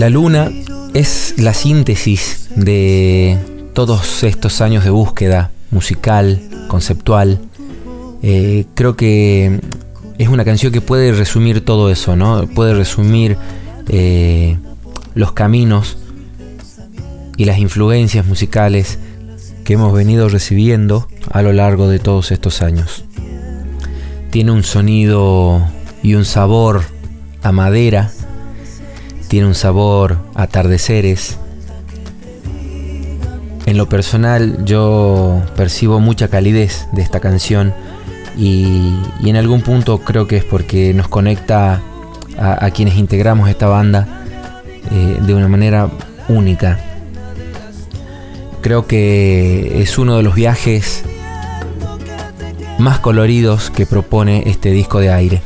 La luna es la síntesis de todos estos años de búsqueda musical, conceptual. Eh, creo que es una canción que puede resumir todo eso, ¿no? Puede resumir eh, los caminos y las influencias musicales que hemos venido recibiendo a lo largo de todos estos años. Tiene un sonido y un sabor a madera, tiene un sabor atardeceres. En lo personal yo percibo mucha calidez de esta canción y, en algún punto creo que es porque nos conecta a, quienes integramos esta banda eh, de una manera única. Creo que es uno de los viajes más coloridos que propone este disco de aire.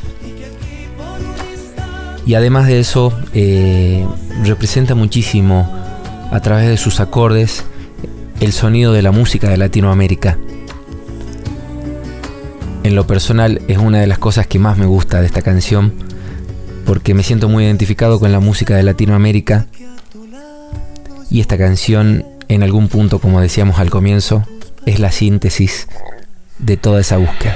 Y además de eso, eh, representa muchísimo a través de sus acordes el sonido de la música de Latinoamérica. En lo personal es una de las cosas que más me gusta de esta canción, porque me siento muy identificado con la música de Latinoamérica. Y esta canción, en algún punto, como decíamos al comienzo, es la síntesis de toda esa búsqueda.